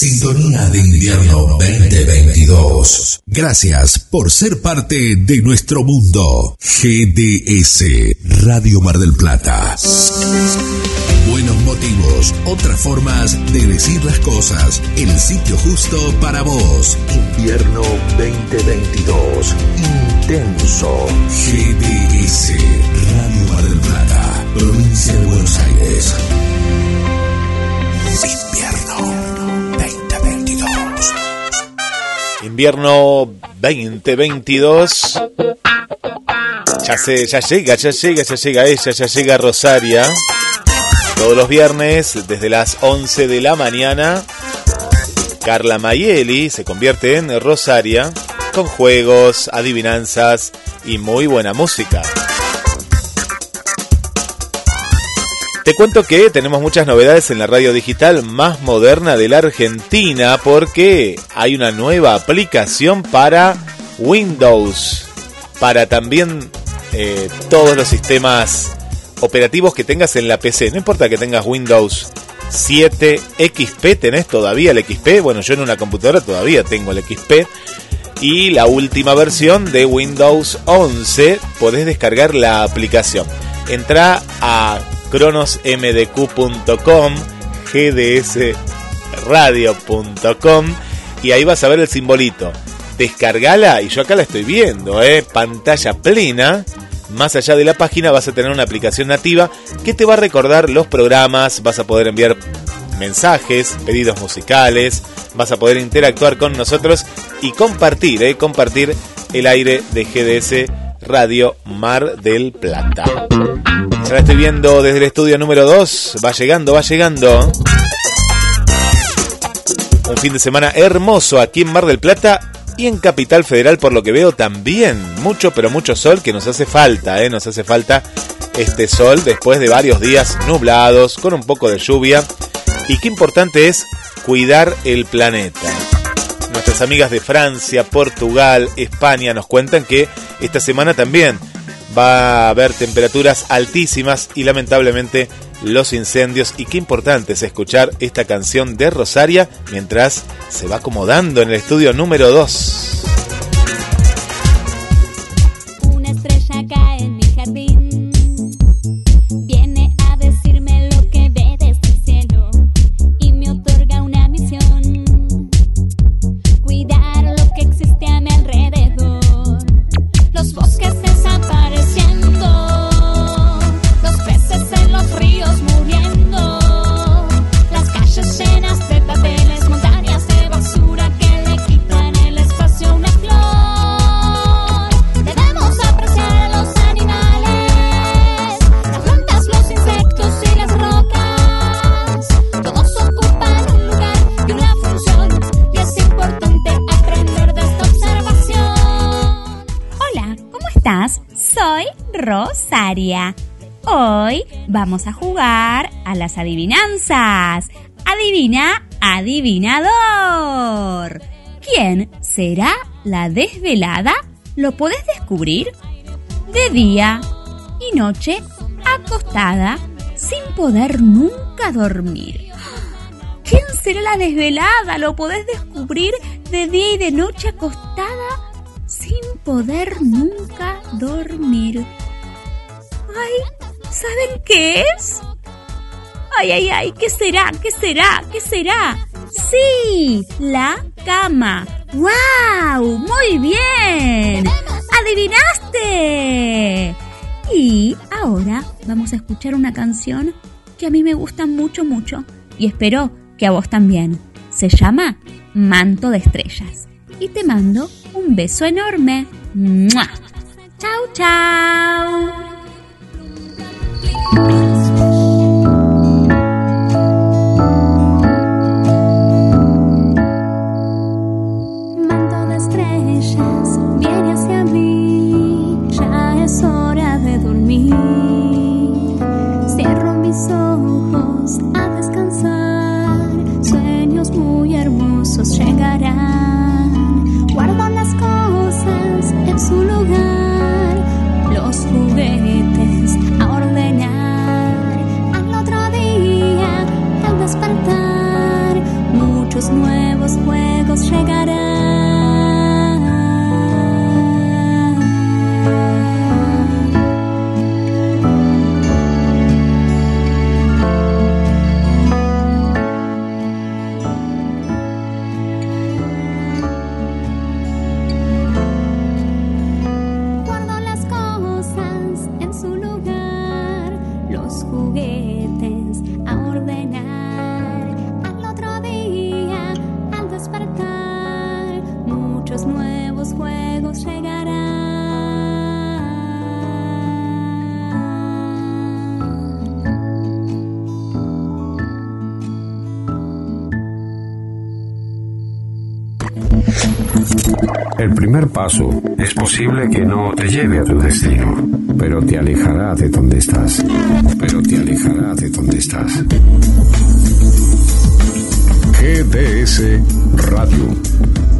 Sintonía de invierno 2022. Gracias por ser parte de nuestro mundo. GDS, Radio Mar del Plata. Buenos motivos, otras formas de decir las cosas. El sitio justo para vos. Invierno 2022. Intenso. GDS, Invierno 2022. Ya se, ya llega, ya llega, ya llega ella, ya llega Rosaria. Todos los viernes, desde las 11 de la mañana, Carla Mayeli se convierte en Rosaria con juegos, adivinanzas y muy buena música. Te cuento que tenemos muchas novedades en la radio digital más moderna de la Argentina porque hay una nueva aplicación para Windows, para también eh, todos los sistemas operativos que tengas en la PC. No importa que tengas Windows 7 XP, tenés todavía el XP. Bueno, yo en una computadora todavía tengo el XP. Y la última versión de Windows 11 podés descargar la aplicación. Entra a cronosmdq.com, gdsradio.com y ahí vas a ver el simbolito. Descargala y yo acá la estoy viendo, ¿eh? pantalla plena más allá de la página vas a tener una aplicación nativa que te va a recordar los programas, vas a poder enviar mensajes, pedidos musicales, vas a poder interactuar con nosotros y compartir, eh, compartir el aire de GDS Radio Mar del Plata. Ya la estoy viendo desde el estudio número 2, va llegando, va llegando. Un fin de semana hermoso aquí en Mar del Plata y en Capital Federal, por lo que veo, también mucho, pero mucho sol que nos hace falta, ¿eh? Nos hace falta este sol después de varios días nublados, con un poco de lluvia. Y qué importante es cuidar el planeta. Nuestras amigas de Francia, Portugal, España nos cuentan que esta semana también va a haber temperaturas altísimas y lamentablemente los incendios y qué importante es escuchar esta canción de Rosaria mientras se va acomodando en el estudio número 2. Rosaria. Hoy vamos a jugar a las adivinanzas. Adivina, adivinador. ¿Quién será la desvelada? ¿Lo podés descubrir? De día y noche, acostada, sin poder nunca dormir. ¿Quién será la desvelada? ¿Lo podés descubrir de día y de noche acostada, sin poder nunca dormir? Ay, ¿saben qué es? Ay, ay, ay, ¿qué será? ¿Qué será? ¿Qué será? Sí, la cama. ¡Wow! Muy bien. ¡Adivinaste! Y ahora vamos a escuchar una canción que a mí me gusta mucho, mucho. Y espero que a vos también. Se llama Manto de Estrellas. Y te mando un beso enorme. ¡Mua! ¡Chao, chao! Nuevos juegos llegarán. Llegarán. El primer paso es posible que no te lleve a tu destino, pero te alejará de donde estás. Pero te alejará de donde estás. GDS Radio.